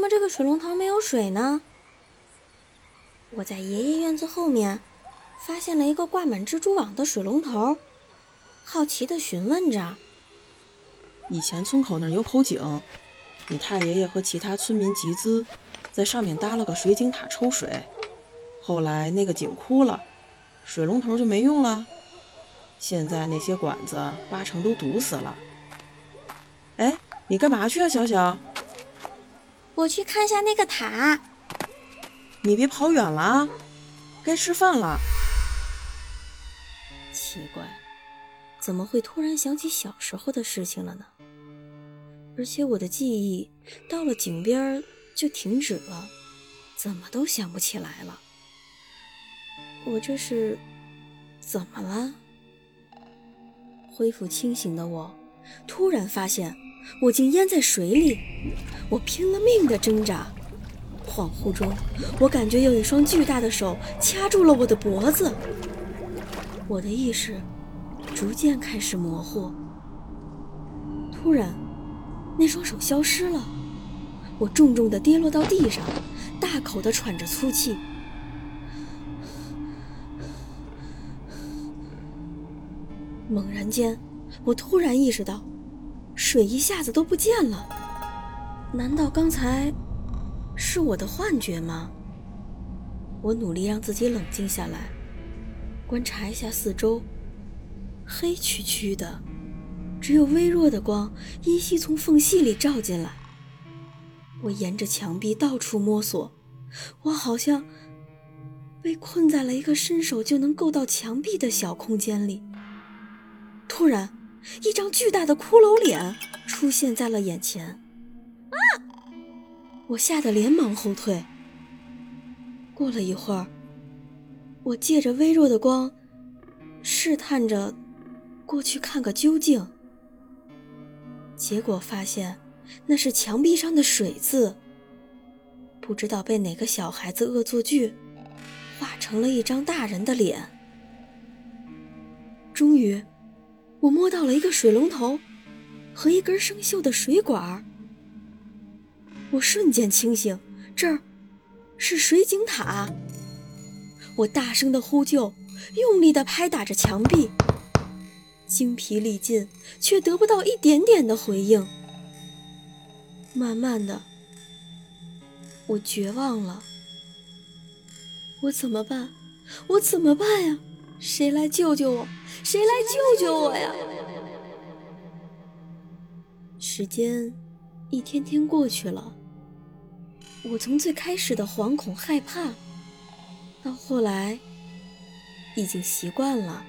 怎么这个水龙头没有水呢？我在爷爷院子后面发现了一个挂满蜘蛛网的水龙头，好奇地询问着。以前村口那儿有口井，你太爷爷和其他村民集资，在上面搭了个水井塔抽水。后来那个井枯了，水龙头就没用了。现在那些管子八成都堵死了。哎，你干嘛去啊，小小？我去看下那个塔。你别跑远了啊，该吃饭了。奇怪，怎么会突然想起小时候的事情了呢？而且我的记忆到了井边就停止了，怎么都想不起来了。我这是怎么了？恢复清醒的我，突然发现我竟淹在水里，我拼了命的挣扎，恍惚中，我感觉有一双巨大的手掐住了我的脖子，我的意识逐渐开始模糊，突然，那双手消失了，我重重的跌落到地上，大口的喘着粗气。猛然间，我突然意识到，水一下子都不见了。难道刚才是我的幻觉吗？我努力让自己冷静下来，观察一下四周。黑黢黢的，只有微弱的光依稀从缝隙里照进来。我沿着墙壁到处摸索，我好像被困在了一个伸手就能够到墙壁的小空间里。突然，一张巨大的骷髅脸出现在了眼前。啊！我吓得连忙后退。过了一会儿，我借着微弱的光，试探着过去看个究竟。结果发现那是墙壁上的水渍，不知道被哪个小孩子恶作剧，画成了一张大人的脸。终于。我摸到了一个水龙头和一根生锈的水管我瞬间清醒，这儿是水井塔。我大声的呼救，用力的拍打着墙壁，精疲力尽，却得不到一点点的回应。慢慢的，我绝望了。我怎么办？我怎么办呀？谁来救救我？谁来救救我呀？时间一天天过去了，我从最开始的惶恐害怕，到后来已经习惯了。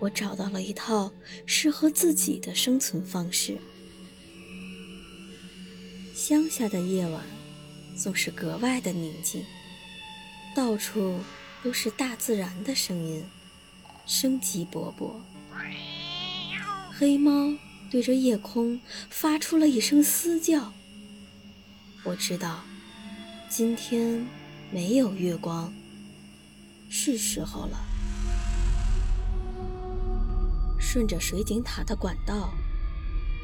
我找到了一套适合自己的生存方式。乡下的夜晚总是格外的宁静，到处。都是大自然的声音，生机勃勃。黑猫对着夜空发出了一声嘶叫。我知道，今天没有月光，是时候了。顺着水井塔的管道，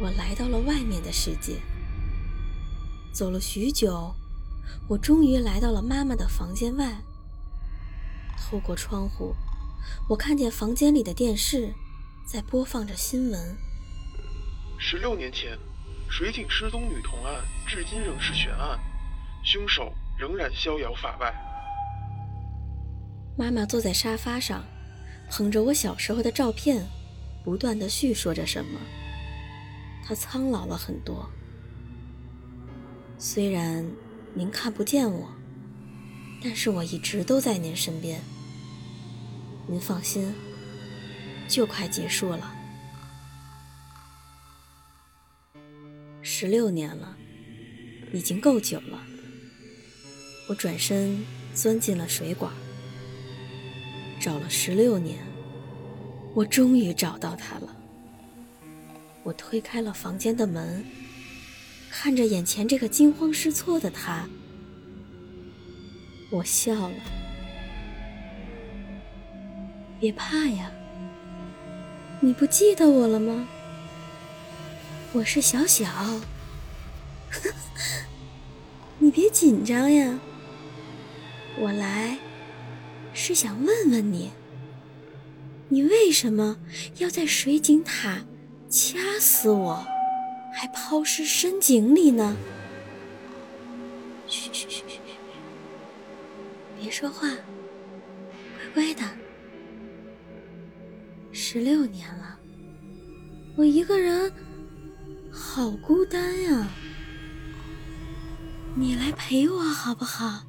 我来到了外面的世界。走了许久，我终于来到了妈妈的房间外。透过窗户，我看见房间里的电视在播放着新闻。十六年前，水井失踪女童案至今仍是悬案，凶手仍然逍遥法外。妈妈坐在沙发上，捧着我小时候的照片，不断的叙说着什么。她苍老了很多。虽然您看不见我，但是我一直都在您身边。您放心，就快结束了。十六年了，已经够久了。我转身钻进了水管，找了十六年，我终于找到他了。我推开了房间的门，看着眼前这个惊慌失措的他，我笑了。别怕呀，你不记得我了吗？我是小小，你别紧张呀。我来是想问问你，你为什么要在水井塔掐死我，还抛尸深井里呢？嘘嘘嘘别说话，乖乖的。十六年了，我一个人。好孤单呀，你来陪我好不好？